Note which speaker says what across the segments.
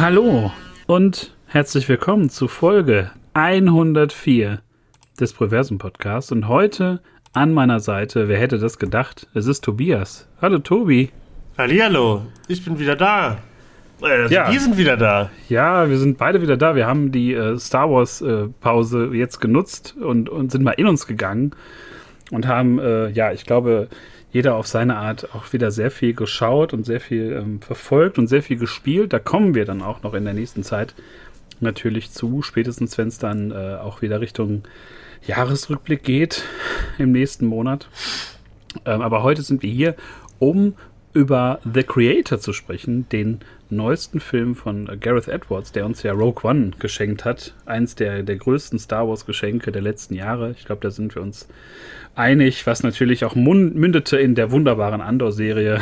Speaker 1: Hallo und herzlich willkommen zu Folge 104 des Proversum Podcasts. Und heute an meiner Seite, wer hätte das gedacht? Es ist Tobias. Hallo Tobi.
Speaker 2: Hallihallo, ich bin wieder da.
Speaker 1: Äh, ja.
Speaker 2: Wir sind wieder da.
Speaker 1: Ja, wir sind beide wieder da. Wir haben die äh, Star Wars äh, Pause jetzt genutzt und, und sind mal in uns gegangen und haben, äh, ja, ich glaube, jeder auf seine Art auch wieder sehr viel geschaut und sehr viel ähm, verfolgt und sehr viel gespielt. Da kommen wir dann auch noch in der nächsten Zeit natürlich zu, spätestens wenn es dann äh, auch wieder Richtung Jahresrückblick geht im nächsten Monat. Ähm, aber heute sind wir hier, um über The Creator zu sprechen, den neuesten Film von Gareth Edwards, der uns ja Rogue One geschenkt hat. Eins der, der größten Star Wars-Geschenke der letzten Jahre. Ich glaube, da sind wir uns einig, was natürlich auch mündete in der wunderbaren Andor-Serie,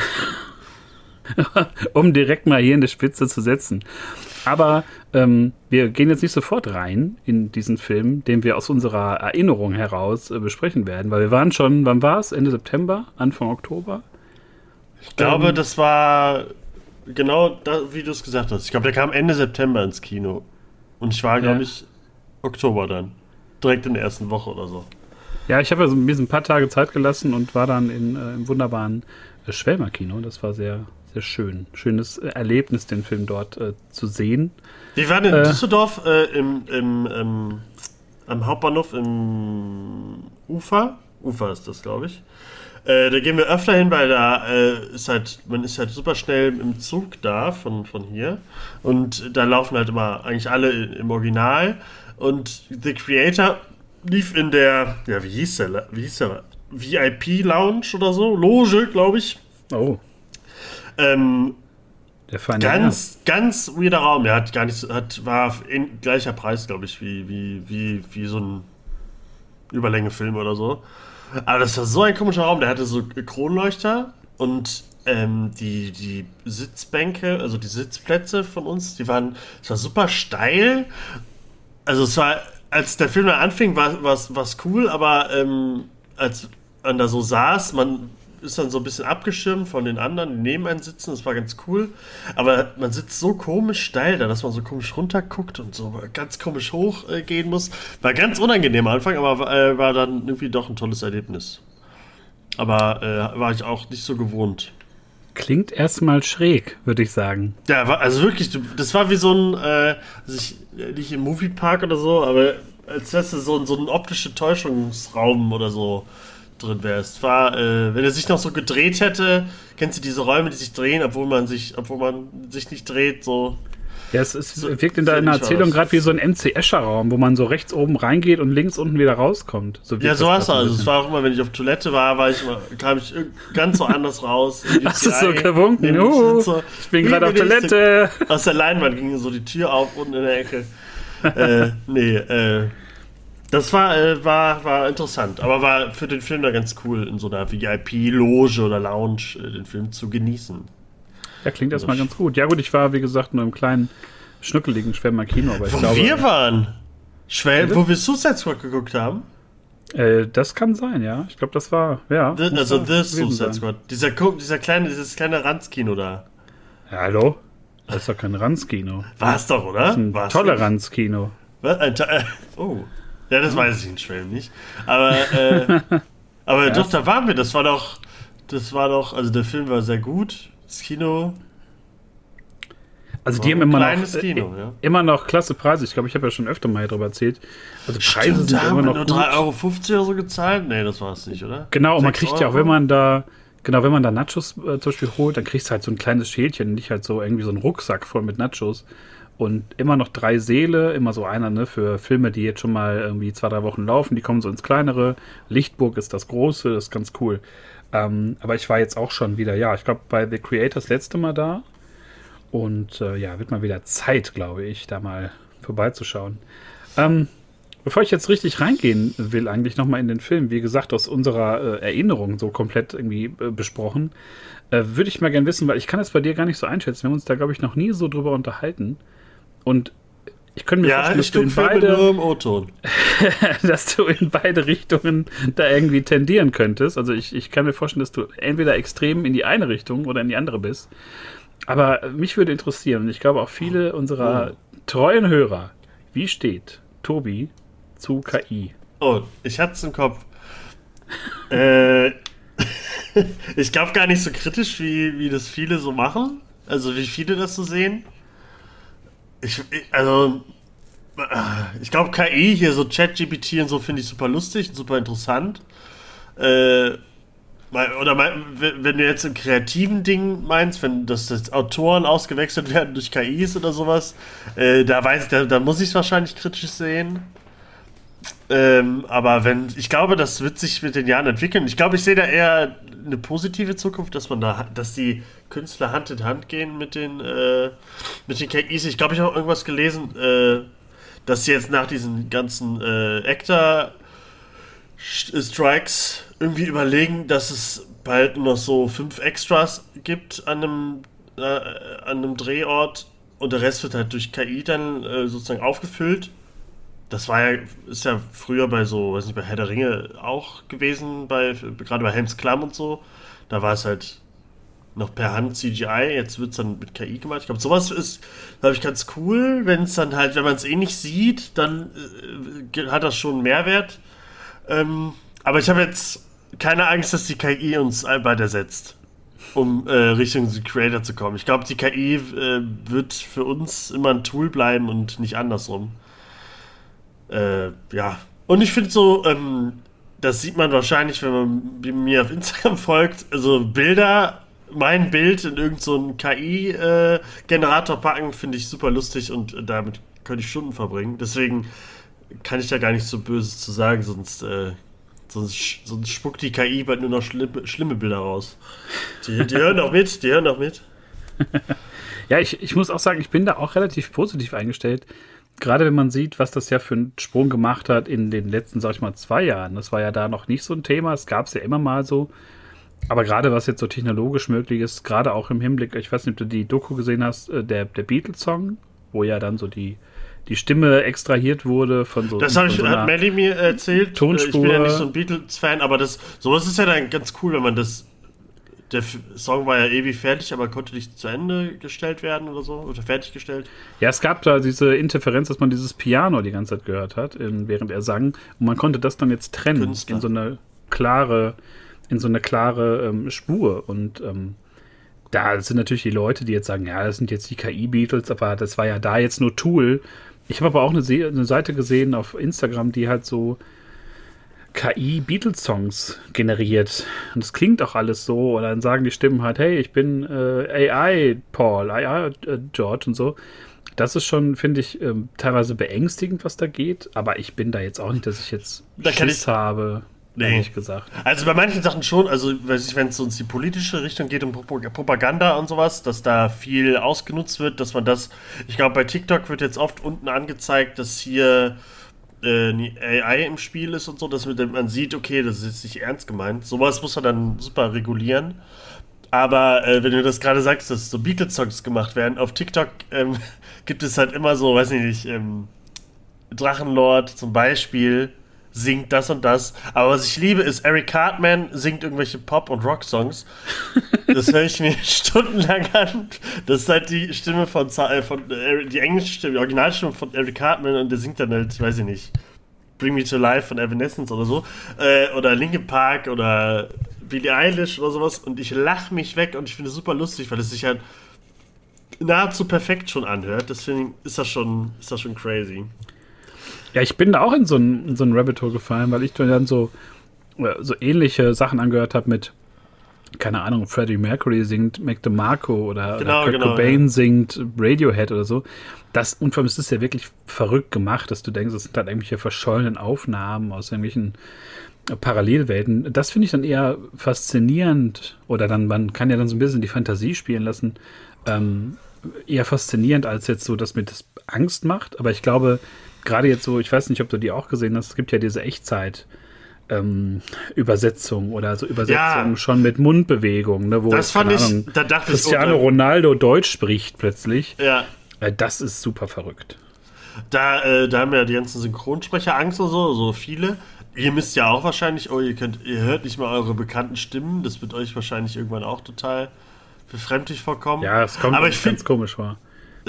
Speaker 1: um direkt mal hier in die Spitze zu setzen. Aber ähm, wir gehen jetzt nicht sofort rein in diesen Film, den wir aus unserer Erinnerung heraus äh, besprechen werden, weil wir waren schon, wann war es? Ende September, Anfang Oktober?
Speaker 2: Ich glaube, ähm, das war genau da, wie du es gesagt hast. Ich glaube, der kam Ende September ins Kino. Und ich war, glaube ich, Oktober dann. Direkt in der ersten Woche oder so.
Speaker 1: Ja, ich habe ja so ein paar Tage Zeit gelassen und war dann in, äh, im wunderbaren äh, Schwelmer Kino. Das war sehr, sehr schön. Schönes äh, Erlebnis, den Film dort äh, zu sehen.
Speaker 2: Wir waren in äh, Düsseldorf äh, im, im, im, am Hauptbahnhof im Ufer. Ufer ist das, glaube ich. Äh, da gehen wir öfter hin, weil da ist halt, man ist halt super schnell im Zug da von, von hier. Und da laufen halt immer eigentlich alle im Original. Und The Creator lief in der, ja, wie hieß der, wie hieß der, VIP-Lounge oder so, Loge, glaube ich.
Speaker 1: Oh.
Speaker 2: Ähm, der feine ganz, Herr. ganz weirder Raum. Der hat gar nicht, hat, war in gleicher Preis, glaube ich, wie, wie, wie, wie so ein Überlänge-Film oder so. Aber das war so ein komischer Raum. Der hatte so Kronleuchter und ähm, die, die Sitzbänke, also die Sitzplätze von uns, die waren, es war super steil. Also es war als der Film anfing, war es cool, aber ähm, als man da so saß, man ist dann so ein bisschen abgeschirmt von den anderen, die neben einem sitzen, das war ganz cool. Aber man sitzt so komisch steil da, dass man so komisch runterguckt und so ganz komisch hochgehen äh, muss. War ganz unangenehm am Anfang, aber äh, war dann irgendwie doch ein tolles Erlebnis. Aber äh, war ich auch nicht so gewohnt.
Speaker 1: Klingt erstmal schräg, würde ich sagen.
Speaker 2: Ja, also wirklich, das war wie so ein, äh, also ich, nicht im Moviepark oder so, aber als wärst du so, so ein optischer Täuschungsraum oder so drin wärst. War, äh, wenn er sich noch so gedreht hätte, kennst du diese Räume, die sich drehen, obwohl man sich, obwohl man sich nicht dreht, so
Speaker 1: ja, es, ist, so, wirkt in deiner Erzählung gerade wie so ein MC Escher-Raum, wo man so rechts oben reingeht und links unten wieder rauskommt.
Speaker 2: So ja, so war es. Also, es war auch immer, wenn ich auf Toilette war, war ich immer, kam ich ganz so anders raus.
Speaker 1: Hast du so gewunken? Uh, so, ich bin gerade auf Toilette.
Speaker 2: Aus der Leinwand ging so die Tür auf unten in der Ecke. äh, nee, äh, das war, äh, war, war interessant, aber war für den Film da ganz cool, in so einer VIP-Loge oder Lounge äh, den Film zu genießen.
Speaker 1: Ja, klingt erstmal ganz gut. Ja, gut, ich war, wie gesagt, nur im kleinen, schnuckeligen Schwemmer Kino. Aber ich
Speaker 2: wo
Speaker 1: glaube,
Speaker 2: wir waren? Schwelm, wo wir Suicide Squad geguckt haben?
Speaker 1: Äh, das kann sein, ja. Ich glaube, das war, ja.
Speaker 2: The, also The Suicide Squad. Dieser, dieser kleine, dieses kleine Ranzkino da.
Speaker 1: Ja, hallo? Das ist doch kein Ranzkino.
Speaker 2: War es doch, oder? Das ist
Speaker 1: ein
Speaker 2: War's
Speaker 1: Toleranzkino.
Speaker 2: Was? Ein äh, oh. Ja, das weiß ich in Schwelm nicht. Aber, äh, aber ja, doch, da waren wir. Das war doch, das war doch, also der Film war sehr gut. Das Kino.
Speaker 1: Also die haben immer noch, Kino, ja. immer noch klasse Preise. Ich glaube, ich habe ja schon öfter mal darüber erzählt. Also
Speaker 2: Preise Stimmt, sind immer noch nur 3,50 Euro oder so gezahlt? Nee, das war es nicht, oder?
Speaker 1: Genau, und man kriegt Euro? ja auch, wenn man da, genau, wenn man da Nachos äh, zum Beispiel holt, dann kriegst du halt so ein kleines Schälchen, nicht halt so irgendwie so einen Rucksack voll mit Nachos. Und immer noch drei Seele, immer so einer, ne, für Filme, die jetzt schon mal irgendwie zwei, drei Wochen laufen, die kommen so ins kleinere. Lichtburg ist das große, das ist ganz cool. Ähm, aber ich war jetzt auch schon wieder, ja, ich glaube, bei The Creators letzte Mal da. Und äh, ja, wird mal wieder Zeit, glaube ich, da mal vorbeizuschauen. Ähm, bevor ich jetzt richtig reingehen will, eigentlich nochmal in den Film, wie gesagt, aus unserer äh, Erinnerung so komplett irgendwie äh, besprochen, äh, würde ich mal gerne wissen, weil ich kann das bei dir gar nicht so einschätzen. Wir haben uns da, glaube ich, noch nie so drüber unterhalten. Und ich könnte mir
Speaker 2: ja,
Speaker 1: vorstellen, dass du in beide, dass du in beide Richtungen da irgendwie tendieren könntest. Also ich, ich kann mir vorstellen, dass du entweder extrem in die eine Richtung oder in die andere bist. Aber mich würde interessieren, und ich glaube auch viele unserer oh. treuen Hörer, wie steht Tobi zu KI?
Speaker 2: Oh, ich hatte es im Kopf. äh, ich glaube gar nicht so kritisch, wie, wie das viele so machen. Also wie viele das so sehen. Ich, also, äh, ich glaube KI hier, so ChatGPT und so finde ich super lustig und super interessant. Äh, oder wenn du jetzt im kreativen Ding meinst, wenn das, das Autoren ausgewechselt werden durch KIs oder sowas, äh, da weiß da, da muss ich es wahrscheinlich kritisch sehen. Ähm, aber wenn, ich glaube, das wird sich mit den Jahren entwickeln. Ich glaube, ich sehe da eher eine positive Zukunft, dass man da, dass die Künstler Hand in Hand gehen mit den, äh, mit den KIs. Ich glaube, ich habe irgendwas gelesen, äh, dass sie jetzt nach diesen ganzen äh, Actor-Strikes irgendwie überlegen, dass es bald noch so fünf Extras gibt an einem, äh, an einem Drehort und der Rest wird halt durch KI dann äh, sozusagen aufgefüllt. Das war ja, ist ja früher bei so, weiß nicht, bei Herr der Ringe auch gewesen, bei, gerade bei Helms Klamm und so. Da war es halt noch per Hand CGI, jetzt wird es dann mit KI gemacht. Ich glaube, sowas ist, glaube ich, ganz cool, wenn es dann halt, wenn man es eh nicht sieht, dann äh, hat das schon einen Mehrwert. Ähm, aber ich habe jetzt keine Angst, dass die KI uns bald ersetzt, um äh, Richtung Creator zu kommen. Ich glaube, die KI äh, wird für uns immer ein Tool bleiben und nicht andersrum. Äh, ja. Und ich finde so, ähm, das sieht man wahrscheinlich, wenn man mir auf Instagram folgt. Also Bilder, mein Bild in irgendeinen so KI-Generator äh, packen, finde ich super lustig und damit könnte ich Stunden verbringen. Deswegen kann ich da gar nicht so Böses zu sagen, sonst äh, Sonst, sonst spuckt die KI bald nur noch schlimme, schlimme Bilder raus. Die, die hören auch mit, die hören auch mit.
Speaker 1: ja, ich, ich muss auch sagen, ich bin da auch relativ positiv eingestellt. Gerade wenn man sieht, was das ja für einen Sprung gemacht hat in den letzten, sag ich mal, zwei Jahren. Das war ja da noch nicht so ein Thema. Es gab es ja immer mal so. Aber gerade was jetzt so technologisch möglich ist, gerade auch im Hinblick, ich weiß nicht, ob du die Doku gesehen hast, äh, der, der Beatles-Song, wo ja dann so die, die Stimme extrahiert wurde von so.
Speaker 2: Das
Speaker 1: habe
Speaker 2: ich, so hat Melly mir erzählt. Tonspur. Ich bin ja nicht so ein Beatles-Fan, aber das, sowas ist ja dann ganz cool, wenn man das. Der Song war ja ewig fertig, aber konnte nicht zu Ende gestellt werden oder so, oder fertiggestellt.
Speaker 1: Ja, es gab da diese Interferenz, dass man dieses Piano die ganze Zeit gehört hat, in, während er sang. Und man konnte das dann jetzt trennen Künstler. in so eine klare, in so eine klare ähm, Spur. Und ähm, da sind natürlich die Leute, die jetzt sagen, ja, das sind jetzt die KI-Beatles, aber das war ja da jetzt nur Tool. Ich habe aber auch eine, Se eine Seite gesehen auf Instagram, die halt so KI-Beatles-Songs generiert. Und das klingt auch alles so. Und dann sagen die Stimmen halt, hey, ich bin äh, AI Paul, AI äh, George und so. Das ist schon, finde ich, ähm, teilweise beängstigend, was da geht. Aber ich bin da jetzt auch nicht, dass ich jetzt
Speaker 2: da Schiss ich, habe.
Speaker 1: Nee. Ehrlich gesagt.
Speaker 2: Also bei manchen Sachen schon, also wenn es uns die politische Richtung geht um Propaganda und sowas, dass da viel ausgenutzt wird, dass man das, ich glaube bei TikTok wird jetzt oft unten angezeigt, dass hier äh, AI im Spiel ist und so, dass man sieht, okay, das ist nicht ernst gemeint. Sowas muss man dann super regulieren. Aber äh, wenn du das gerade sagst, dass so Beatles-Songs gemacht werden, auf TikTok ähm, gibt es halt immer so, weiß ich nicht, ähm, Drachenlord zum Beispiel singt das und das. Aber was ich liebe, ist, Eric Cartman singt irgendwelche Pop- und Rock-Songs. Das höre ich mir stundenlang an. Das ist halt die Stimme von, äh, von äh, die englische Stimme, die Originalstimme von Eric Cartman und der singt dann halt, weiß ich nicht, Bring Me to Life von Evanescence oder so. Äh, oder Linkin Park oder Billie Eilish oder sowas. Und ich lache mich weg und ich finde es super lustig, weil es sich halt nahezu perfekt schon anhört. Deswegen ist das schon, ist das schon crazy.
Speaker 1: Ja, ich bin da auch in so ein, in so ein Rabbit Hole gefallen, weil ich dann so, äh, so ähnliche Sachen angehört habe mit, keine Ahnung, Freddie Mercury singt Mac DeMarco oder, genau, oder Kurt genau, Cobain ja. singt Radiohead oder so. Das, und vor allem ist es ja wirklich verrückt gemacht, dass du denkst, es sind halt irgendwelche verschollenen Aufnahmen aus irgendwelchen Parallelwelten. Das finde ich dann eher faszinierend oder dann, man kann ja dann so ein bisschen die Fantasie spielen lassen. Ähm, eher faszinierend als jetzt so, dass mir das Angst macht. Aber ich glaube, gerade jetzt so, ich weiß nicht, ob du die auch gesehen hast, es gibt ja diese Echtzeit. Ähm, Übersetzung oder so Übersetzung ja, schon mit Mundbewegung, ne, wo
Speaker 2: das fand ich, Ahnung, da dachte
Speaker 1: Cristiano ich, Ronaldo Deutsch spricht plötzlich.
Speaker 2: Ja.
Speaker 1: Äh, das ist super verrückt.
Speaker 2: Da, äh, da haben ja die ganzen Synchronsprecher Angst und so, so viele. Ihr müsst ja auch wahrscheinlich, oh, ihr könnt, ihr hört nicht mal eure bekannten Stimmen. Das wird euch wahrscheinlich irgendwann auch total befremdlich vorkommen.
Speaker 1: Ja, es kommt aber ich ganz komisch vor.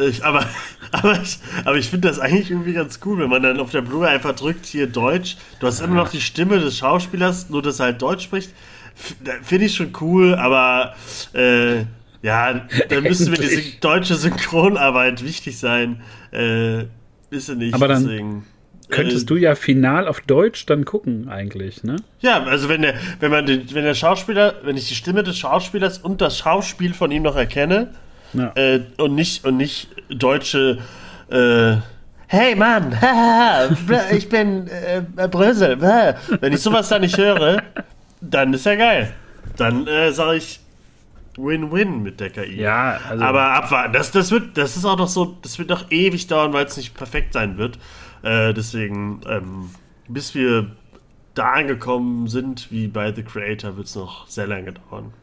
Speaker 2: Ich, aber, aber ich, aber ich finde das eigentlich irgendwie ganz cool, wenn man dann auf der Blu-ray einfach drückt, hier Deutsch. Du hast immer noch die Stimme des Schauspielers, nur dass er halt Deutsch spricht. Finde ich schon cool, aber äh, ja, dann müsste mir diese deutsche Synchronarbeit wichtig sein. Äh, ist sie nicht.
Speaker 1: Aber dann deswegen, könntest äh, du ja final auf Deutsch dann gucken, eigentlich, ne?
Speaker 2: Ja, also wenn der, wenn man den, wenn der Schauspieler, wenn ich die Stimme des Schauspielers und das Schauspiel von ihm noch erkenne ja. äh, und nicht und nicht deutsche äh, Hey Mann, ich bin äh, Brösel. Wenn ich sowas da nicht höre, dann ist ja geil. Dann äh, sage ich Win-Win mit der KI.
Speaker 1: Ja,
Speaker 2: also aber abwarten. Das, das wird, das ist auch noch so, das wird noch ewig dauern, weil es nicht perfekt sein wird. Äh, deswegen, ähm, bis wir da angekommen sind, wie bei The Creator, wird es noch sehr lange dauern.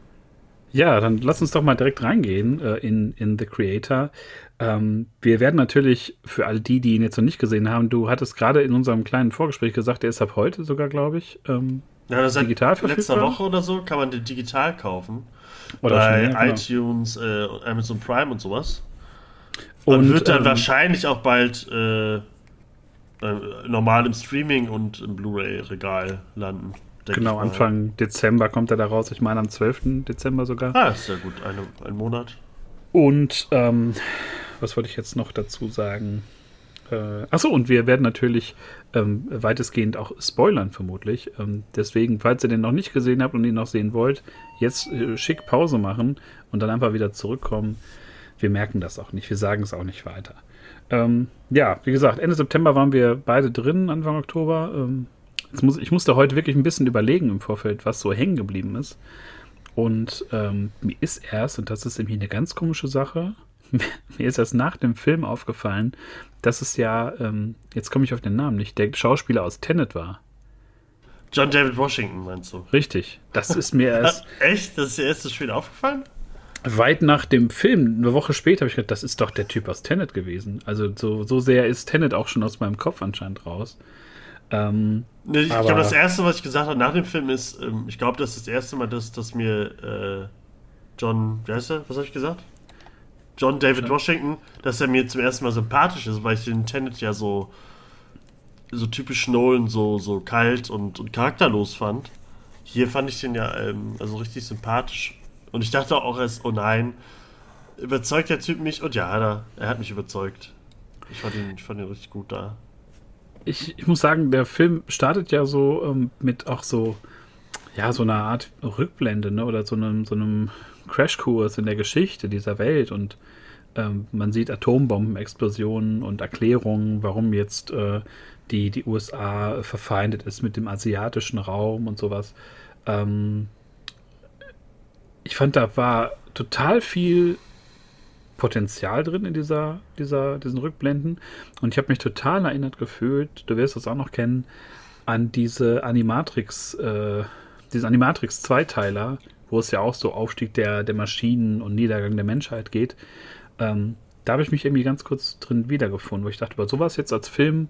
Speaker 1: Ja, dann lass uns doch mal direkt reingehen äh, in, in The Creator. Ähm, wir werden natürlich für all die, die ihn jetzt noch nicht gesehen haben, du hattest gerade in unserem kleinen Vorgespräch gesagt, der ist ab heute sogar, glaube ich, ähm,
Speaker 2: ja, das digital verfügbar. Letzter Woche oder so kann man den digital kaufen. Oder bei schnell, genau. iTunes, äh, Amazon Prime und sowas. Und, und wird dann ähm, wahrscheinlich auch bald äh, äh, normal im Streaming und im Blu-ray-Regal landen.
Speaker 1: Genau, Anfang Dezember kommt er da raus. Ich meine am 12. Dezember sogar.
Speaker 2: Ah, ist ja gut, eine, ein Monat.
Speaker 1: Und ähm, was wollte ich jetzt noch dazu sagen? Äh, achso, und wir werden natürlich ähm, weitestgehend auch spoilern, vermutlich. Ähm, deswegen, falls ihr den noch nicht gesehen habt und ihn noch sehen wollt, jetzt äh, schick Pause machen und dann einfach wieder zurückkommen. Wir merken das auch nicht, wir sagen es auch nicht weiter. Ähm, ja, wie gesagt, Ende September waren wir beide drin, Anfang Oktober. Ähm, muss, ich musste heute wirklich ein bisschen überlegen im Vorfeld, was so hängen geblieben ist. Und ähm, mir ist erst, und das ist nämlich eine ganz komische Sache, mir ist erst nach dem Film aufgefallen, dass es ja, ähm, jetzt komme ich auf den Namen nicht, der Schauspieler aus Tenet war.
Speaker 2: John David Washington meinst du?
Speaker 1: Richtig. Das ist mir erst.
Speaker 2: Echt? Das ist dir erst so spät aufgefallen?
Speaker 1: Weit nach dem Film, eine Woche später, habe ich gedacht, das ist doch der Typ aus Tenet gewesen. Also so, so sehr ist Tenet auch schon aus meinem Kopf anscheinend raus. Ähm,
Speaker 2: nee, ich glaube, das erste, was ich gesagt habe nach dem Film ist, ähm, ich glaube, das ist das erste Mal, dass, dass mir äh, John, wie heißt er? Was habe ich gesagt? John David ja. Washington, dass er mir zum ersten Mal sympathisch ist, weil ich den Tenet ja so, so typisch Nolan so, so kalt und, und charakterlos fand. Hier fand ich den ja ähm, also richtig sympathisch. Und ich dachte auch erst, oh nein, überzeugt der Typ mich? Und ja, er, er hat mich überzeugt. Ich fand ihn, ich fand ihn richtig gut da.
Speaker 1: Ich, ich muss sagen, der Film startet ja so ähm, mit auch so, ja, so einer Art Rückblende, ne? Oder so einem, so einem Crashkurs in der Geschichte dieser Welt und ähm, man sieht Atombombenexplosionen und Erklärungen, warum jetzt äh, die, die USA verfeindet ist mit dem asiatischen Raum und sowas. Ähm, ich fand, da war total viel Potenzial drin in dieser, dieser, diesen Rückblenden. Und ich habe mich total erinnert gefühlt, du wirst das auch noch kennen, an diese Animatrix, äh, diesen Animatrix-Zweiteiler, wo es ja auch so Aufstieg der, der Maschinen und Niedergang der Menschheit geht. Ähm, da habe ich mich irgendwie ganz kurz drin wiedergefunden, wo ich dachte, über sowas jetzt als Film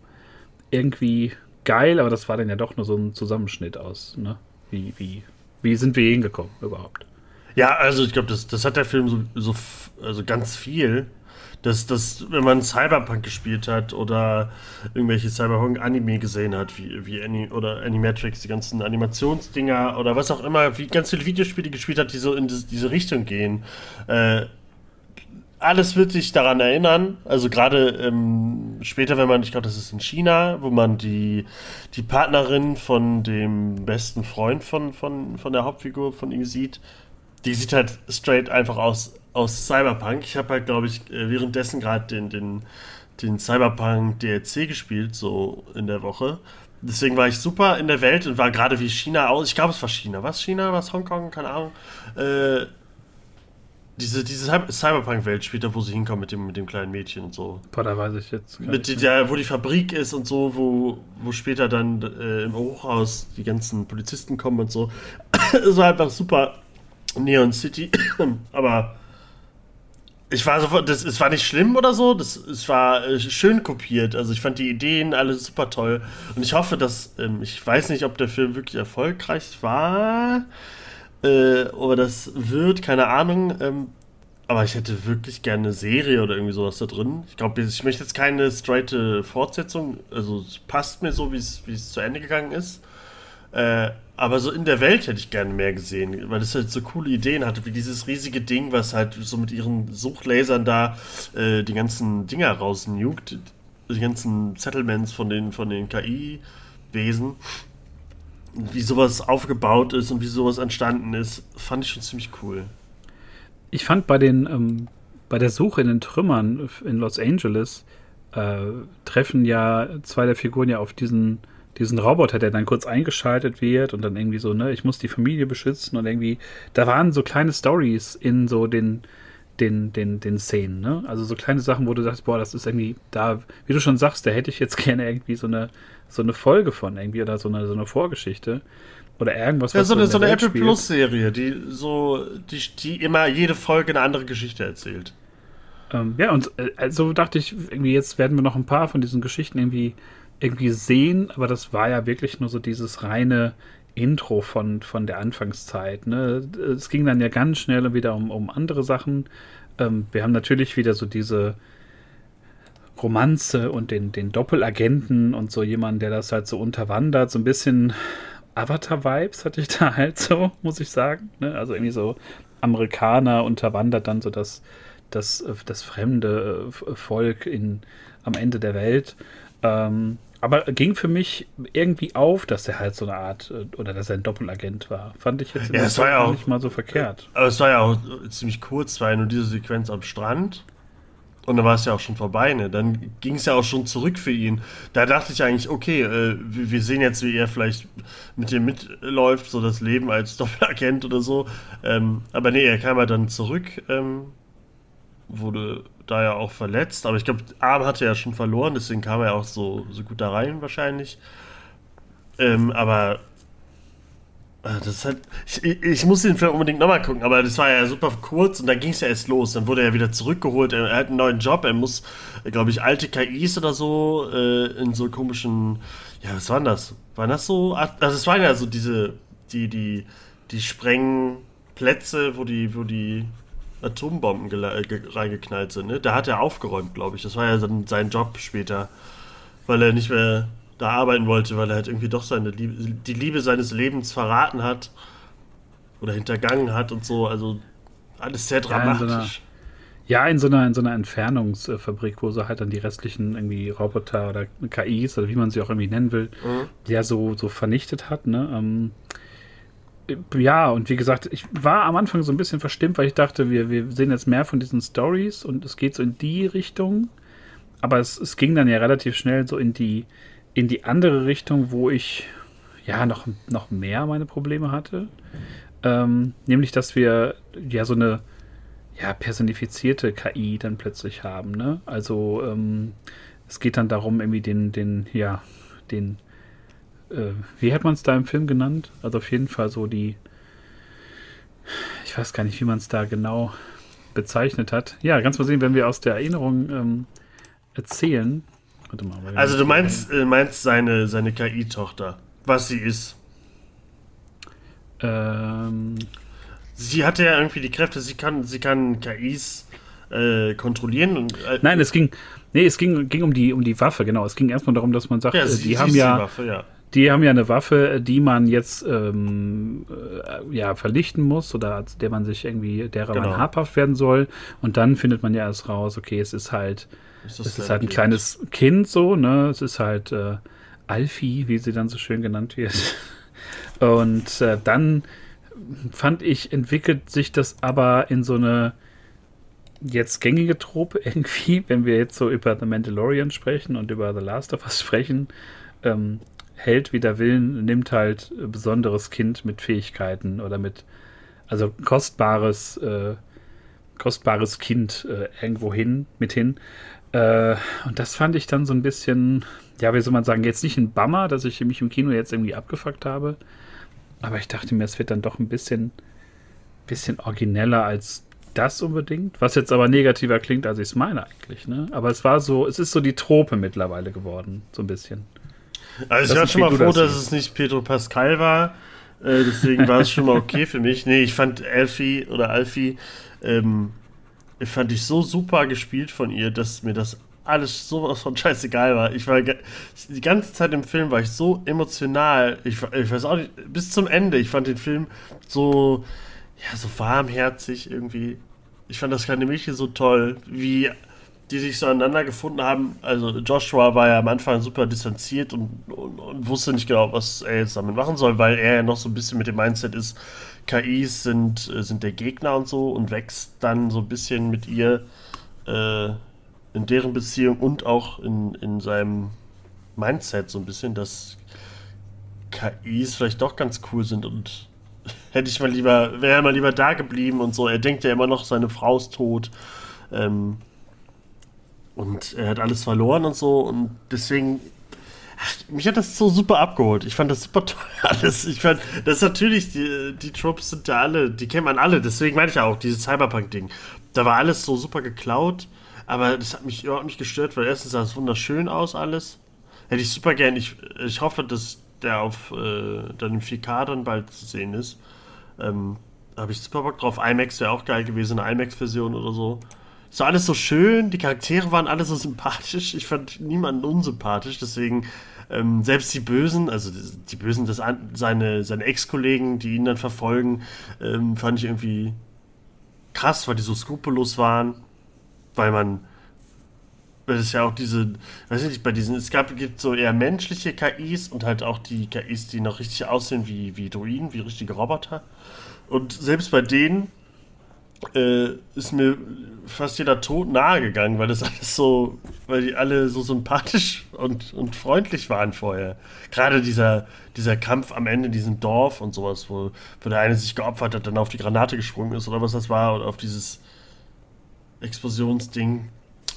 Speaker 1: irgendwie geil, aber das war dann ja doch nur so ein Zusammenschnitt aus, ne? Wie, wie, wie sind wir hingekommen überhaupt?
Speaker 2: Ja, also ich glaube, das, das hat der Film so, so also ganz viel dass, dass wenn man Cyberpunk gespielt hat oder irgendwelche Cyberpunk-Anime gesehen hat, wie, wie Ani oder Animatrix, die ganzen Animationsdinger oder was auch immer, wie ganz viele Videospiele gespielt hat, die so in diese, diese Richtung gehen, äh, alles wird sich daran erinnern. Also gerade ähm, später, wenn man, ich glaube, das ist in China, wo man die, die Partnerin von dem besten Freund von, von, von der Hauptfigur von ihm sieht, die sieht halt straight einfach aus aus Cyberpunk. Ich habe halt, glaube ich, äh, währenddessen gerade den, den, den Cyberpunk DLC gespielt, so in der Woche. Deswegen war ich super in der Welt und war gerade wie China aus. Ich glaube, es war China. Was China? Was Hongkong? Keine Ahnung. Äh, diese, diese Cyberpunk-Welt später, wo sie hinkommen mit dem, mit dem kleinen Mädchen und so.
Speaker 1: Boah, da weiß ich jetzt.
Speaker 2: Mit nicht. der, wo die Fabrik ist und so, wo, wo später dann äh, im Hochhaus die ganzen Polizisten kommen und so. Es war einfach super Neon City. Aber ich war sofort, das, es war nicht schlimm oder so, das, es war äh, schön kopiert. Also ich fand die Ideen alle super toll. Und ich hoffe, dass, ähm, ich weiß nicht, ob der Film wirklich erfolgreich war, äh, aber das wird, keine Ahnung. Ähm, aber ich hätte wirklich gerne eine Serie oder irgendwie sowas da drin. Ich glaube, ich möchte jetzt keine straighte Fortsetzung. Also es passt mir so, wie es zu Ende gegangen ist. Äh, aber so in der Welt hätte ich gerne mehr gesehen, weil es halt so coole Ideen hatte, wie dieses riesige Ding, was halt so mit ihren Suchlasern da äh, die ganzen Dinger rausnugt, die ganzen Settlements von den, von den KI-Wesen. Wie sowas aufgebaut ist und wie sowas entstanden ist, fand ich schon ziemlich cool.
Speaker 1: Ich fand bei den, ähm, bei der Suche in den Trümmern in Los Angeles äh, treffen ja zwei der Figuren ja auf diesen diesen Roboter, der dann kurz eingeschaltet wird und dann irgendwie so, ne, ich muss die Familie beschützen und irgendwie, da waren so kleine Stories in so den, den, den, den Szenen, ne? Also so kleine Sachen, wo du sagst, boah, das ist irgendwie da, wie du schon sagst, da hätte ich jetzt gerne irgendwie so eine, so eine Folge von irgendwie oder so eine, so eine Vorgeschichte. Oder irgendwas,
Speaker 2: ja, was so eine, so eine Apple Plus Serie, die so, die, die immer jede Folge eine andere Geschichte erzählt.
Speaker 1: Ähm, ja, und äh, also dachte ich, irgendwie jetzt werden wir noch ein paar von diesen Geschichten irgendwie irgendwie sehen, aber das war ja wirklich nur so dieses reine Intro von, von der Anfangszeit. Ne? Es ging dann ja ganz schnell wieder um, um andere Sachen. Ähm, wir haben natürlich wieder so diese Romanze und den, den Doppelagenten und so jemanden, der das halt so unterwandert. So ein bisschen Avatar-Vibes hatte ich da halt so, muss ich sagen. Ne? Also irgendwie so Amerikaner unterwandert dann so das, das, das fremde Volk in, am Ende der Welt. Ähm, aber ging für mich irgendwie auf, dass er halt so eine Art äh, oder dass er ein Doppelagent war. Fand ich jetzt
Speaker 2: ja, es war ja auch,
Speaker 1: nicht mal so verkehrt.
Speaker 2: Aber es war ja auch ziemlich kurz, war ja nur diese Sequenz am Strand. Und dann war es ja auch schon vorbei, ne? Dann ging es ja auch schon zurück für ihn. Da dachte ich eigentlich, okay, äh, wir sehen jetzt, wie er vielleicht mit dem mitläuft, so das Leben als Doppelagent oder so. Ähm, aber nee, er kam ja dann zurück, ähm, wurde da ja auch verletzt, aber ich glaube, Arm hatte ja schon verloren, deswegen kam er auch so, so gut da rein wahrscheinlich. Ähm, aber äh, das hat, ich, ich muss den Film unbedingt nochmal gucken, aber das war ja super kurz und dann ging es ja erst los. Dann wurde er wieder zurückgeholt. Er, er hat einen neuen Job. Er muss, glaube ich, alte KIs oder so äh, in so komischen. Ja, was waren das? Waren das so? Also, es waren ja so diese, die, die, die Sprengplätze, wo die, wo die Atombomben äh, reingeknallt sind. Ne? Da hat er aufgeräumt, glaube ich. Das war ja dann sein Job später, weil er nicht mehr da arbeiten wollte, weil er halt irgendwie doch seine Liebe, die Liebe seines Lebens verraten hat oder hintergangen hat und so. Also alles sehr dramatisch.
Speaker 1: Ja, in so einer, in so einer Entfernungsfabrik, wo so halt dann die restlichen irgendwie Roboter oder KIs oder wie man sie auch irgendwie nennen will, mhm. ja so, so vernichtet hat. Ne? Ähm, ja, und wie gesagt, ich war am Anfang so ein bisschen verstimmt, weil ich dachte, wir, wir sehen jetzt mehr von diesen Stories und es geht so in die Richtung. Aber es, es ging dann ja relativ schnell so in die, in die andere Richtung, wo ich ja noch, noch mehr meine Probleme hatte. Ähm, nämlich, dass wir ja so eine ja, personifizierte KI dann plötzlich haben. Ne? Also ähm, es geht dann darum, irgendwie den, den, ja, den äh, wie hat man es da im Film genannt? Also auf jeden Fall so die, ich weiß gar nicht, wie man es da genau bezeichnet hat. Ja, ganz mal sehen, wenn wir aus der Erinnerung ähm, erzählen.
Speaker 2: Warte mal, also du meinst, äh, meinst seine, seine KI-Tochter, was sie ist? Ähm, sie hatte ja irgendwie die Kräfte, sie kann, sie kann KIs äh, kontrollieren. Und,
Speaker 1: äh, Nein, es ging, nee, es ging, ging um die, um die Waffe, genau. Es ging erstmal darum, dass man sagt, ja, äh, sie, die haben ja, die Waffe, ja die haben ja eine Waffe, die man jetzt ähm, äh, ja verlichten muss oder der man sich irgendwie, derer genau. man habhaft werden soll. Und dann findet man ja erst raus, okay, es ist halt, ist es ist halt ein kleines Kind so, ne? Es ist halt äh, Alfie, wie sie dann so schön genannt wird. Und äh, dann fand ich, entwickelt sich das aber in so eine jetzt gängige Trope irgendwie, wenn wir jetzt so über The Mandalorian sprechen und über The Last of Us sprechen. Ähm, Held der Willen nimmt halt besonderes Kind mit Fähigkeiten oder mit, also kostbares, äh, kostbares Kind äh, irgendwo hin, mit hin. Äh, und das fand ich dann so ein bisschen, ja, wie soll man sagen, jetzt nicht ein Bummer, dass ich mich im Kino jetzt irgendwie abgefuckt habe. Aber ich dachte mir, es wird dann doch ein bisschen, bisschen origineller als das unbedingt. Was jetzt aber negativer klingt, als ich es meine eigentlich. Ne? Aber es war so, es ist so die Trope mittlerweile geworden, so ein bisschen.
Speaker 2: Also ich war schon mal froh, dass es nicht Pedro Pascal war. Äh, deswegen war es schon mal okay für mich. Nee, ich fand Alfie oder Alfie, ähm, fand ich so super gespielt von ihr, dass mir das alles sowas von scheißegal war. Ich war die ganze Zeit im Film war ich so emotional. Ich, ich weiß auch nicht, bis zum Ende. Ich fand den Film so, ja, so warmherzig irgendwie. Ich fand das kleine Mädchen so toll, wie die sich so aneinander gefunden haben. Also Joshua war ja am Anfang super distanziert und, und, und, wusste nicht genau, was er jetzt damit machen soll, weil er ja noch so ein bisschen mit dem Mindset ist, KIs sind, äh, sind der Gegner und so und wächst dann so ein bisschen mit ihr äh, in deren Beziehung und auch in, in seinem Mindset so ein bisschen, dass KIs vielleicht doch ganz cool sind und hätte ich mal lieber, wäre er mal lieber da geblieben und so. Er denkt ja immer noch, seine Frau ist tot. Ähm, und er hat alles verloren und so. Und deswegen, mich hat das so super abgeholt. Ich fand das super toll alles. Ich fand, das ist natürlich, die, die Tropes sind ja alle, die kennt man alle. Deswegen meine ich ja auch, dieses Cyberpunk-Ding. Da war alles so super geklaut. Aber das hat mich überhaupt nicht gestört, weil erstens sah es wunderschön aus alles. Hätte ich super gern. Ich, ich hoffe, dass der auf äh, dann im 4K dann bald zu sehen ist. Ähm, da habe ich super Bock drauf. IMAX wäre auch geil gewesen, eine IMAX-Version oder so. War alles so schön, die Charaktere waren alle so sympathisch. Ich fand niemanden unsympathisch, deswegen ähm, selbst die Bösen, also die, Bösen, das, seine, seine Ex-Kollegen, die ihn dann verfolgen, ähm, fand ich irgendwie krass, weil die so skrupellos waren weil man weil es ja auch diese, weiß ich nicht, bei diesen, es gab, gibt so eher menschliche KIs und halt auch die KIs, die noch richtig aussehen wie, wie Druiden, wie richtige Roboter. Und selbst bei denen äh, ist mir fast jeder Tod nahe gegangen, weil das alles so, weil die alle so sympathisch und, und freundlich waren vorher. Gerade dieser, dieser Kampf am Ende diesem Dorf und sowas, wo, wo der eine sich geopfert hat, dann auf die Granate gesprungen ist oder was das war, oder auf dieses Explosionsding.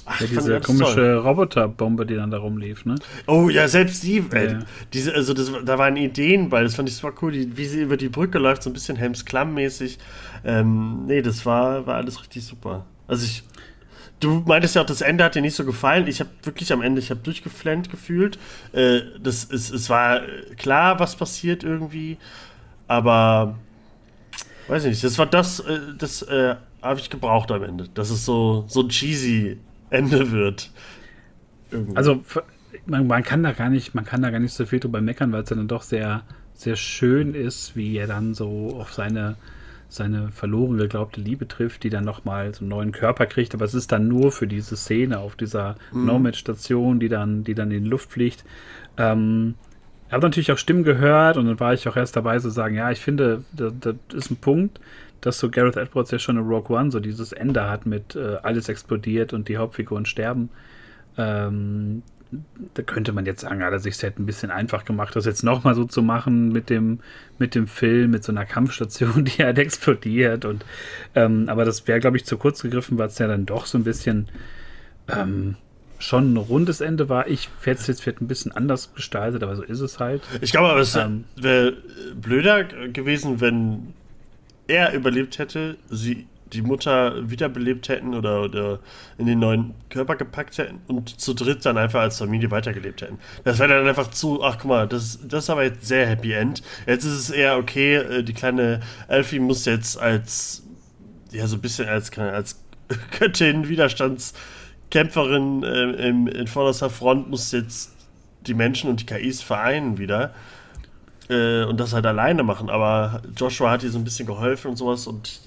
Speaker 1: Ach, ja, diese komische Roboterbombe, die dann da rumlief, ne?
Speaker 2: Oh ja, selbst die, ja, ja. diese, also das, da waren Ideen bei, das fand ich super cool, die, wie sie über die Brücke läuft, so ein bisschen Helms Klamm-mäßig. Ähm, nee, das war, war alles richtig super. Also ich, du meintest ja auch, das Ende hat dir nicht so gefallen. Ich habe wirklich am Ende, ich habe durchgeflennt gefühlt. Äh, das ist, es war klar, was passiert irgendwie, aber weiß ich nicht, das war das, äh, das äh, habe ich gebraucht am Ende, dass es so, so ein cheesy Ende wird.
Speaker 1: Irgendwie. Also man, man, kann da gar nicht, man kann da gar nicht so viel drüber meckern, weil es dann doch sehr, sehr schön ist, wie er dann so auf seine, seine verloren geglaubte Liebe trifft, die dann nochmal so einen neuen Körper kriegt, aber es ist dann nur für diese Szene auf dieser mhm. Nomad-Station, die dann, die dann in die Luft fliegt. Ähm, ich habe natürlich auch Stimmen gehört und dann war ich auch erst dabei zu sagen, ja, ich finde, das, das ist ein Punkt, dass so Gareth Edwards ja schon in Rogue One so dieses Ende hat mit äh, alles explodiert und die Hauptfiguren sterben. Ähm, da könnte man jetzt sagen, hat er sich halt ein bisschen einfach gemacht, das jetzt nochmal so zu machen mit dem, mit dem Film, mit so einer Kampfstation, die halt explodiert. Und, ähm, aber das wäre, glaube ich, zu kurz gegriffen, weil es ja dann doch so ein bisschen ähm, schon ein rundes Ende war. Ich hätte es jetzt vielleicht ein bisschen anders gestaltet, aber so ist es halt.
Speaker 2: Ich glaube, es ähm, wäre blöder gewesen, wenn er überlebt hätte, sie die Mutter wiederbelebt hätten oder, oder in den neuen Körper gepackt hätten und zu dritt dann einfach als Familie weitergelebt hätten. Das wäre dann einfach zu, ach guck mal, das, das ist aber jetzt sehr Happy End. Jetzt ist es eher okay, äh, die kleine Elfie muss jetzt als, ja, so ein bisschen als, als Göttin, Widerstandskämpferin äh, im, in vorderster Front, muss jetzt die Menschen und die KIs vereinen wieder äh, und das halt alleine machen. Aber Joshua hat ihr so ein bisschen geholfen und sowas und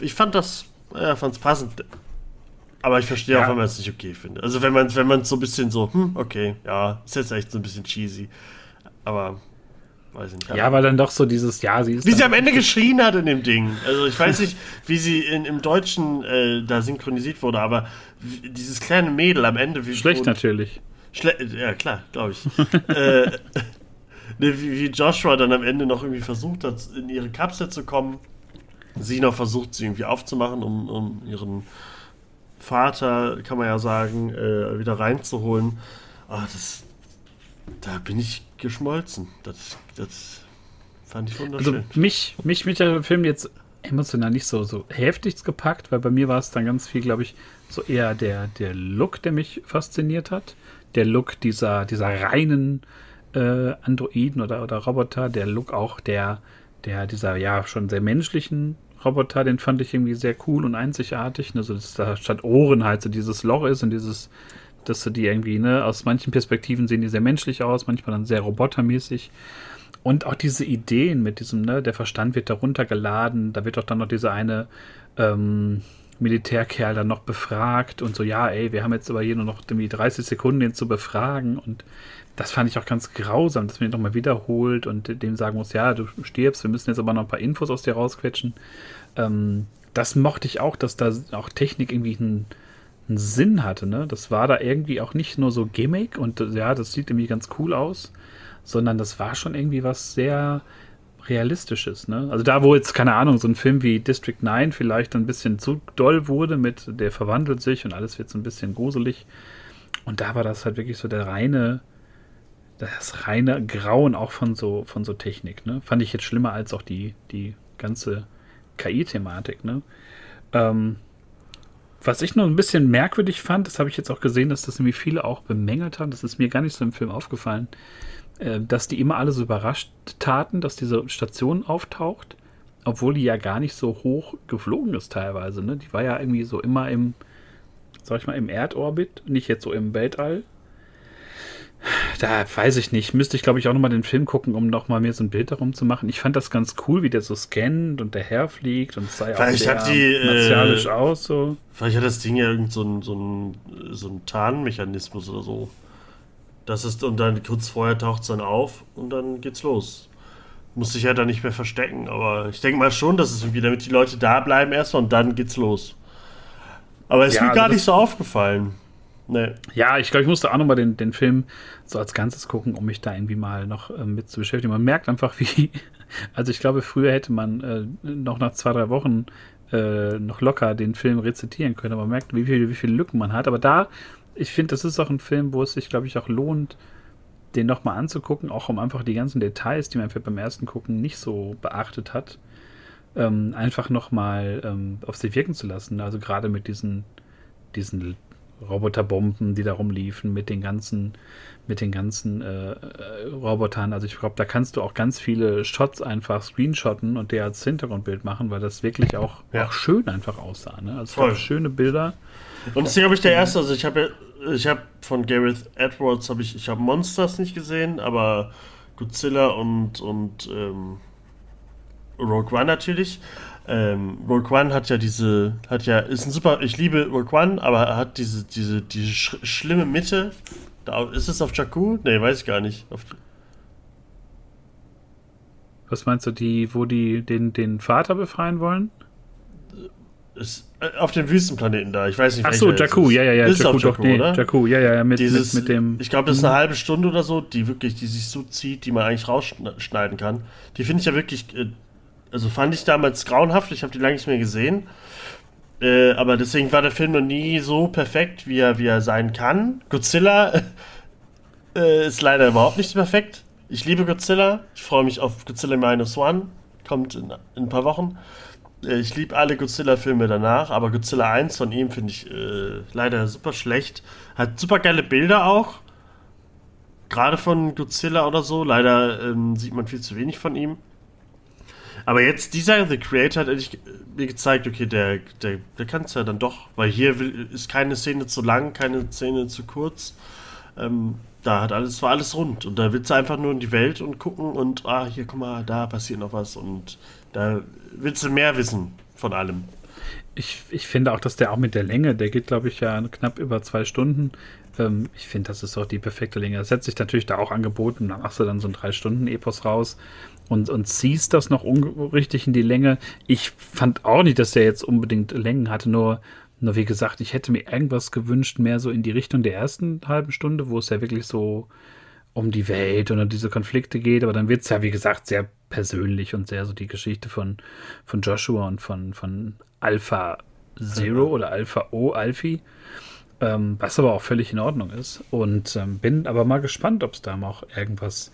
Speaker 2: ich fand das, ja, fand es passend. Aber ich verstehe ja. auch, wenn man es nicht okay findet. Also wenn man wenn man so ein bisschen so, hm, okay, ja, ist jetzt echt so ein bisschen cheesy. Aber weiß ich nicht.
Speaker 1: Ja, weil dann doch so dieses, ja,
Speaker 2: sie ist. Wie sie am Ende geschrien hat in dem Ding. Also ich weiß nicht, wie sie in, im Deutschen äh, da synchronisiert wurde, aber dieses kleine Mädel am Ende.
Speaker 1: Wie Schlecht natürlich.
Speaker 2: Schle ja, klar, glaube ich. äh, wie, Joshua dann am Ende noch irgendwie versucht hat, in ihre Kapsel zu kommen. Sie noch versucht, sie irgendwie aufzumachen, um, um ihren Vater, kann man ja sagen, äh, wieder reinzuholen. Oh, das, da bin ich geschmolzen. Das, das fand ich wunderschön.
Speaker 1: Also mich, mich mit der Film jetzt emotional nicht so, so heftig gepackt, weil bei mir war es dann ganz viel, glaube ich, so eher der, der Look, der mich fasziniert hat. Der Look dieser, dieser reinen äh, Androiden oder, oder Roboter, der Look auch der, der dieser ja schon sehr menschlichen Roboter, den fand ich irgendwie sehr cool und einzigartig. Also, dass da statt Ohren halt so dieses Loch ist und dieses, dass du die irgendwie, ne, aus manchen Perspektiven sehen die sehr menschlich aus, manchmal dann sehr robotermäßig. Und auch diese Ideen mit diesem, ne, der Verstand wird darunter geladen, da wird doch dann noch diese eine ähm, Militärkerl dann noch befragt und so, ja, ey, wir haben jetzt aber hier nur noch irgendwie 30 Sekunden, den zu befragen und das fand ich auch ganz grausam, dass man ihn nochmal wiederholt und dem sagen muss, ja, du stirbst, wir müssen jetzt aber noch ein paar Infos aus dir rausquetschen. Ähm, das mochte ich auch, dass da auch Technik irgendwie einen, einen, Sinn hatte. Ne? Das war da irgendwie auch nicht nur so Gimmick und ja, das sieht irgendwie ganz cool aus, sondern das war schon irgendwie was sehr Realistisches. Ne? Also da, wo jetzt, keine Ahnung, so ein Film wie District 9 vielleicht ein bisschen zu doll wurde mit, der verwandelt sich und alles wird so ein bisschen gruselig. Und da war das halt wirklich so der reine das reine Grauen auch von so, von so Technik. Ne? Fand ich jetzt schlimmer als auch die, die ganze KI-Thematik. Ne? Ähm, was ich nur ein bisschen merkwürdig fand, das habe ich jetzt auch gesehen, dass das irgendwie viele auch bemängelt haben, das ist mir gar nicht so im Film aufgefallen, äh, dass die immer alle so überrascht taten, dass diese Station auftaucht, obwohl die ja gar nicht so hoch geflogen ist teilweise. Ne? Die war ja irgendwie so immer im, sag ich mal, im Erdorbit, nicht jetzt so im Weltall, da weiß ich nicht. Müsste ich, glaube ich, auch nochmal den Film gucken, um nochmal mir so ein Bild darum zu machen. Ich fand das ganz cool, wie der so scannt und daherfliegt und es sah
Speaker 2: vielleicht
Speaker 1: auch
Speaker 2: sehr die,
Speaker 1: martialisch äh, aus. So.
Speaker 2: Vielleicht hat das Ding ja irgend so ein, so ein, so ein Tarnmechanismus oder so. Das ist, und dann kurz vorher taucht es dann auf und dann geht's los. Muss sich ja dann nicht mehr verstecken, aber ich denke mal schon, dass es irgendwie, damit die Leute da bleiben erstmal und dann geht's los. Aber es ist ja, mir gar also nicht so aufgefallen.
Speaker 1: Nee. Ja, ich glaube, ich musste auch nochmal den, den Film so als Ganzes gucken, um mich da irgendwie mal noch äh, mit zu beschäftigen. Man merkt einfach, wie. Also, ich glaube, früher hätte man äh, noch nach zwei, drei Wochen äh, noch locker den Film rezitieren können, aber man merkt, wie, viel, wie viele Lücken man hat. Aber da, ich finde, das ist auch ein Film, wo es sich, glaube ich, auch lohnt, den nochmal anzugucken, auch um einfach die ganzen Details, die man einfach beim ersten Gucken nicht so beachtet hat, ähm, einfach nochmal ähm, auf sich wirken zu lassen. Also gerade mit diesen, diesen Roboterbomben, die da rumliefen, mit den ganzen, mit den ganzen äh, äh Robotern. Also ich glaube, da kannst du auch ganz viele Shots einfach screenshotten und der als Hintergrundbild machen, weil das wirklich auch, ja. auch schön einfach aussah. Ne? Also Voll. schöne Bilder.
Speaker 2: Und deswegen habe ich der erste, also ich habe ich habe von Gareth Edwards habe ich, ich habe Monsters nicht gesehen, aber Godzilla und und ähm, Rogue One natürlich. Ähm, Rogue One hat ja diese, hat ja, ist ein super, ich liebe Rogue One, aber er hat diese, diese, diese sch schlimme Mitte. Da, ist es auf Jakku? Nee, weiß ich gar nicht. Auf,
Speaker 1: Was meinst du, die, wo die den, den Vater befreien wollen?
Speaker 2: Ist, äh, auf dem Wüstenplaneten da, ich weiß nicht.
Speaker 1: Ach so, Jakku, ja, ja, ja,
Speaker 2: ist Jakku, Jakku, doch, nee, oder?
Speaker 1: Jakku, ja, ja, mit, Dieses, mit, mit dem.
Speaker 2: Ich glaube, das ist eine halbe Stunde oder so, die wirklich, die sich so zieht, die man eigentlich rausschneiden kann. Die finde ich ja wirklich äh, also fand ich damals grauenhaft. Ich habe die lange nicht mehr gesehen. Äh, aber deswegen war der Film noch nie so perfekt, wie er, wie er sein kann. Godzilla äh, ist leider überhaupt nicht perfekt. Ich liebe Godzilla. Ich freue mich auf Godzilla Minus One. Kommt in, in ein paar Wochen. Äh, ich liebe alle Godzilla-Filme danach, aber Godzilla 1 von ihm finde ich äh, leider super schlecht. Hat super geile Bilder auch. Gerade von Godzilla oder so. Leider ähm, sieht man viel zu wenig von ihm. Aber jetzt, dieser The Creator hat endlich mir gezeigt, okay, der, der, der kann es ja dann doch. Weil hier will, ist keine Szene zu lang, keine Szene zu kurz. Ähm, da hat alles, war alles rund. Und da willst du einfach nur in die Welt und gucken und, ah, hier, guck mal, da passiert noch was. Und da willst du mehr wissen von allem.
Speaker 1: Ich, ich finde auch, dass der auch mit der Länge, der geht, glaube ich, ja knapp über zwei Stunden. Ähm, ich finde, das ist auch die perfekte Länge. Das setzt sich natürlich da auch angeboten. Dann machst du dann so ein Drei-Stunden-Epos raus und, und ziehst das noch richtig in die Länge. Ich fand auch nicht, dass der jetzt unbedingt Längen hatte, nur, nur wie gesagt, ich hätte mir irgendwas gewünscht, mehr so in die Richtung der ersten halben Stunde, wo es ja wirklich so um die Welt und um diese Konflikte geht, aber dann wird es ja, wie gesagt, sehr persönlich und sehr so die Geschichte von, von Joshua und von, von Alpha Zero oder Alpha O, Alfie. Ähm, was aber auch völlig in Ordnung ist. Und ähm, bin aber mal gespannt, ob es da noch irgendwas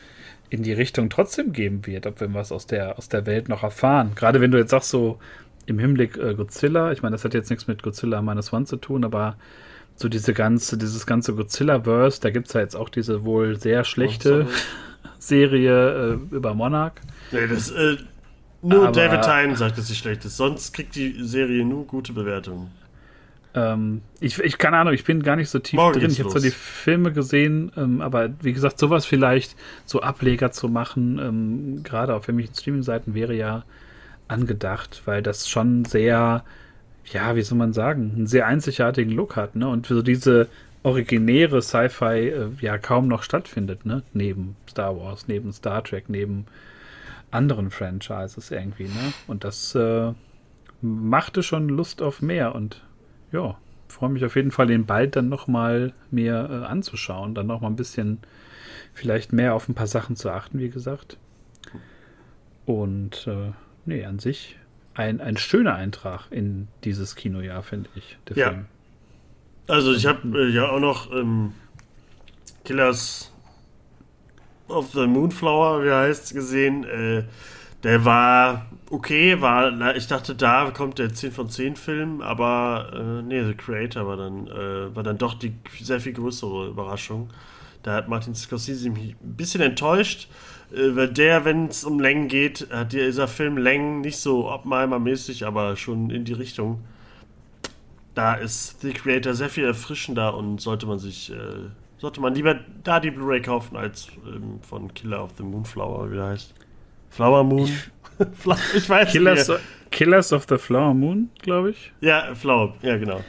Speaker 1: in die Richtung trotzdem geben wird, ob wir was aus der, aus der Welt noch erfahren. Gerade wenn du jetzt sagst, so im Hinblick äh, Godzilla, ich meine, das hat jetzt nichts mit Godzilla Minus One zu tun, aber so diese ganze, dieses ganze Godzilla-Verse, da gibt es ja jetzt auch diese wohl sehr schlechte oh, Serie äh, über Monarch.
Speaker 2: Nee, das, äh, Nur aber, David Tyne sagt, dass sie schlecht ist. Sonst kriegt die Serie nur gute Bewertungen.
Speaker 1: Ähm, ich, ich keine Ahnung, ich bin gar nicht so tief Morgen drin. Ich habe zwar die Filme gesehen, ähm, aber wie gesagt, sowas vielleicht so Ableger zu machen, ähm, gerade auf irgendwelchen Streaming-Seiten wäre ja angedacht, weil das schon sehr, ja, wie soll man sagen, einen sehr einzigartigen Look hat, ne? Und so diese originäre Sci-Fi äh, ja kaum noch stattfindet, ne? Neben Star Wars, neben Star Trek, neben anderen Franchises irgendwie, ne? Und das äh, machte schon Lust auf mehr und ja, freue mich auf jeden Fall, den bald dann nochmal mir äh, anzuschauen, dann nochmal ein bisschen vielleicht mehr auf ein paar Sachen zu achten, wie gesagt. Und äh, nee, an sich ein, ein schöner Eintrag in dieses Kinojahr, finde ich,
Speaker 2: der ja. Film. Also ich habe äh, ja auch noch ähm, Killers of the Moonflower, wie heißt es, gesehen. Äh, der war okay, war, ich dachte, da kommt der 10 von 10 Film, aber äh, nee, The Creator war dann, äh, war dann doch die sehr viel größere Überraschung. Da hat Martin Scorsese mich ein bisschen enttäuscht, äh, weil der, wenn es um Längen geht, hat dieser Film Längen nicht so Oppenheimer-mäßig, aber schon in die Richtung. Da ist The Creator sehr viel erfrischender und sollte man sich, äh, sollte man lieber da die Blu-ray kaufen als ähm, von Killer of the Moonflower, wie der heißt. Flower Moon.
Speaker 1: Ich, ich weiß Killers, nicht. Killers of the Flower Moon, glaube ich.
Speaker 2: Ja, Flower, ja, genau.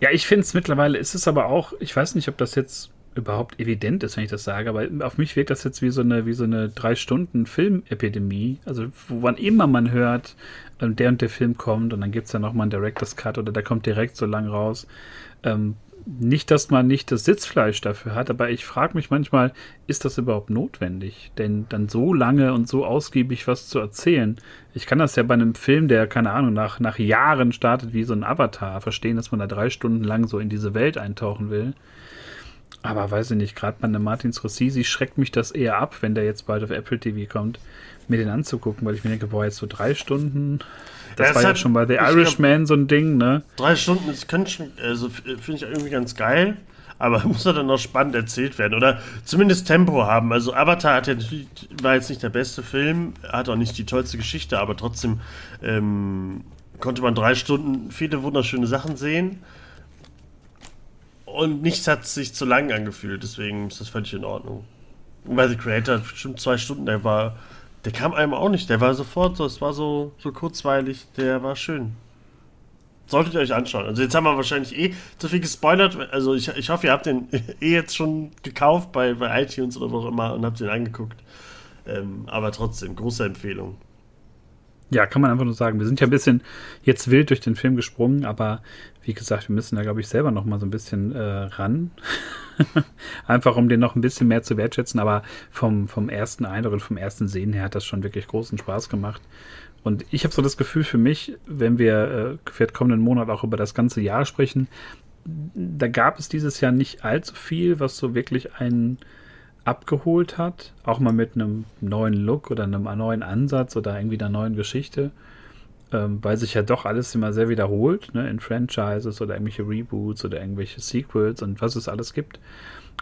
Speaker 1: Ja, ich finde es mittlerweile, ist es aber auch, ich weiß nicht, ob das jetzt überhaupt evident ist, wenn ich das sage, aber auf mich wirkt das jetzt wie so eine, wie so eine drei Stunden Filmepidemie. Also, wo wann immer man hört, ähm, der und der Film kommt und dann gibt es ja nochmal einen Director's Cut oder der kommt direkt so lang raus. Ähm, nicht, dass man nicht das Sitzfleisch dafür hat, aber ich frage mich manchmal, ist das überhaupt notwendig? Denn dann so lange und so ausgiebig was zu erzählen. Ich kann das ja bei einem Film, der, keine Ahnung, nach, nach Jahren startet wie so ein Avatar, verstehen, dass man da drei Stunden lang so in diese Welt eintauchen will. Aber weiß ich nicht, gerade bei einem Martin Scorsese schreckt mich das eher ab, wenn der jetzt bald auf Apple TV kommt, mir den anzugucken, weil ich mir denke, boah, jetzt so drei Stunden das ja, war ja halt, schon bei The Irishman glaub, so ein Ding, ne?
Speaker 2: Drei Stunden, das könnte also finde ich irgendwie ganz geil, aber muss er dann noch spannend erzählt werden oder zumindest Tempo haben. Also Avatar hat ja, war jetzt nicht der beste Film, hat auch nicht die tollste Geschichte, aber trotzdem ähm, konnte man drei Stunden viele wunderschöne Sachen sehen. Und nichts hat sich zu lang angefühlt, deswegen ist das völlig in Ordnung. Bei The Creator bestimmt zwei Stunden, der war der kam einem auch nicht. Der war sofort so, es war so, so kurzweilig. Der war schön. Solltet ihr euch anschauen. Also jetzt haben wir wahrscheinlich eh zu viel gespoilert. Also ich, ich hoffe, ihr habt den eh jetzt schon gekauft bei, bei iTunes oder wo auch immer und habt den angeguckt. Ähm, aber trotzdem, große Empfehlung.
Speaker 1: Ja, kann man einfach nur sagen. Wir sind ja ein bisschen jetzt wild durch den Film gesprungen, aber wie gesagt, wir müssen da, glaube ich, selber noch mal so ein bisschen äh, ran. Einfach um den noch ein bisschen mehr zu wertschätzen. Aber vom, vom ersten Eindruck und vom ersten Sehen her hat das schon wirklich großen Spaß gemacht. Und ich habe so das Gefühl für mich, wenn wir äh, den kommenden Monat auch über das ganze Jahr sprechen, da gab es dieses Jahr nicht allzu viel, was so wirklich einen abgeholt hat. Auch mal mit einem neuen Look oder einem neuen Ansatz oder irgendwie einer neuen Geschichte ähm, weil sich ja doch alles immer sehr wiederholt, ne, in Franchises oder irgendwelche Reboots oder irgendwelche Sequels und was es alles gibt.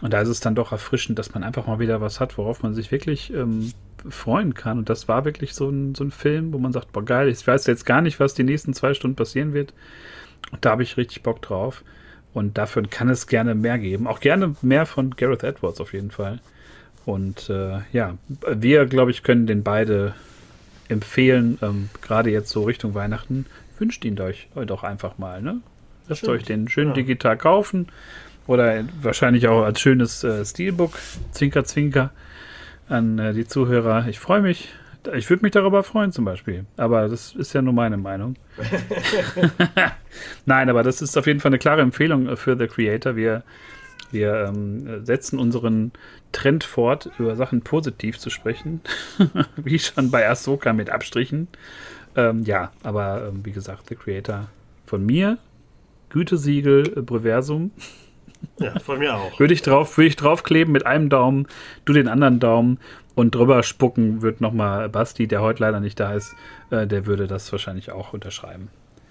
Speaker 1: Und da ist es dann doch erfrischend, dass man einfach mal wieder was hat, worauf man sich wirklich ähm, freuen kann. Und das war wirklich so ein, so ein Film, wo man sagt, boah geil, ich weiß jetzt gar nicht, was die nächsten zwei Stunden passieren wird. Und da habe ich richtig Bock drauf. Und dafür kann es gerne mehr geben. Auch gerne mehr von Gareth Edwards auf jeden Fall. Und äh, ja, wir, glaube ich, können den beide empfehlen, ähm, gerade jetzt so Richtung Weihnachten, wünscht ihn euch doch einfach mal. Ne? Lasst Stimmt. euch den schön ja. digital kaufen oder wahrscheinlich auch als schönes äh, Steelbook, Zwinker, Zwinker, an äh, die Zuhörer. Ich freue mich. Ich würde mich darüber freuen zum Beispiel. Aber das ist ja nur meine Meinung. Nein, aber das ist auf jeden Fall eine klare Empfehlung für The Creator. Wir wir ähm, setzen unseren Trend fort, über Sachen positiv zu sprechen. wie schon bei Ahsoka mit Abstrichen. Ähm, ja, aber ähm, wie gesagt, The Creator von mir. Gütesiegel, äh, Breversum.
Speaker 2: Ja, von mir auch.
Speaker 1: würde ich drauf, würde ich draufkleben mit einem Daumen, du den anderen Daumen und drüber spucken wird nochmal Basti, der heute leider nicht da ist, äh, der würde das wahrscheinlich auch unterschreiben.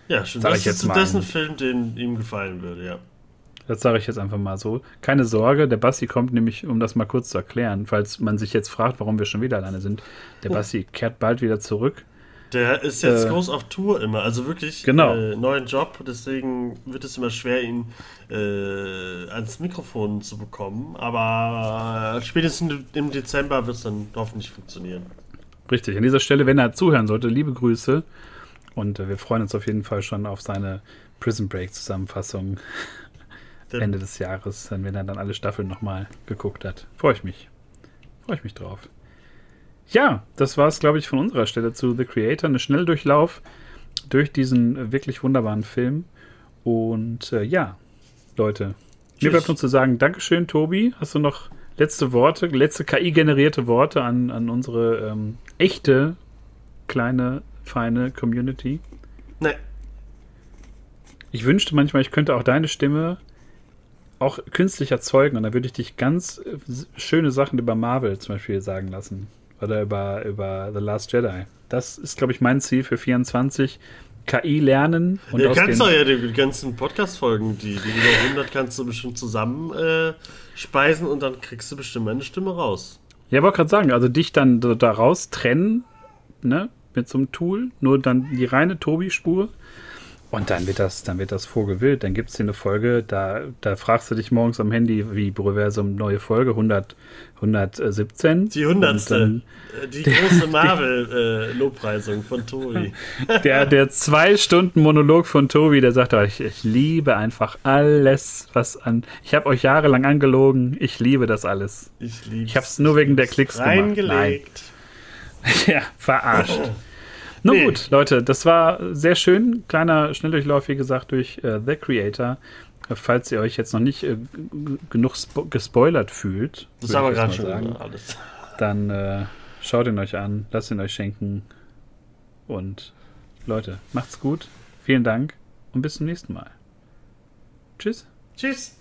Speaker 2: Ja, schon. das, ist, das ist ein Film, den ihm gefallen würde, ja.
Speaker 1: Das sage ich jetzt einfach mal so. Keine Sorge, der Basti kommt nämlich, um das mal kurz zu erklären, falls man sich jetzt fragt, warum wir schon wieder alleine sind. Der oh. Basti kehrt bald wieder zurück
Speaker 2: Der ist jetzt äh, groß auf Tour immer, also wirklich
Speaker 1: genau.
Speaker 2: äh, neuen Job, deswegen wird es immer schwer, ihn äh, ans Mikrofon zu bekommen. Aber spätestens im Dezember wird es dann hoffentlich funktionieren.
Speaker 1: Richtig, an dieser Stelle, wenn er zuhören sollte, liebe Grüße. Und äh, wir freuen uns auf jeden Fall schon auf seine Prison Break Zusammenfassung Ende des Jahres, wenn er dann alle Staffeln nochmal geguckt hat. Freue ich mich. Freue ich mich drauf. Ja, das war es, glaube ich, von unserer Stelle zu The Creator. Eine Schnelldurchlauf durch diesen wirklich wunderbaren Film. Und äh, ja, Leute, Tschüss. mir bleibt nur zu sagen, Dankeschön, Tobi. Hast du noch letzte Worte, letzte KI-generierte Worte an, an unsere ähm, echte, kleine, feine Community?
Speaker 2: Nee.
Speaker 1: Ich wünschte manchmal, ich könnte auch deine Stimme auch künstlich erzeugen und dann würde ich dich ganz äh, schöne Sachen über Marvel zum Beispiel sagen lassen. Oder über, über The Last Jedi. Das ist, glaube ich, mein Ziel für 24. KI lernen.
Speaker 2: Und ja, kannst du ja die ganzen Podcast-Folgen, die, die über 100 kannst du bestimmt zusammen äh, speisen und dann kriegst du bestimmt meine Stimme raus.
Speaker 1: Ja, wollte gerade sagen, also dich dann daraus trennen, ne, mit so einem Tool, nur dann die reine Tobi-Spur und dann wird das, dann wird das vorgewillt. Dann gibt es hier eine Folge, da, da fragst du dich morgens am Handy, wie Proversum neue Folge 100, 117.
Speaker 2: Die hundertste. Die große Marvel-Lobpreisung äh, von Tobi.
Speaker 1: Der, der zwei Stunden Monolog von Tobi, der sagt, ich, ich liebe einfach alles, was an. Ich habe euch jahrelang angelogen. Ich liebe das alles.
Speaker 2: Ich liebe
Speaker 1: Ich habe es nur wegen der Klicks gemacht. Nein. ja, verarscht. Nun nee. gut, Leute, das war sehr schön. Kleiner Schnelldurchlauf, wie gesagt, durch äh, The Creator. Falls ihr euch jetzt noch nicht äh, genug gespoilert fühlt,
Speaker 2: das ist aber gerade schon sagen, alles.
Speaker 1: dann äh, schaut ihn euch an, lasst ihn euch schenken. Und Leute, macht's gut. Vielen Dank und bis zum nächsten Mal. Tschüss.
Speaker 2: Tschüss.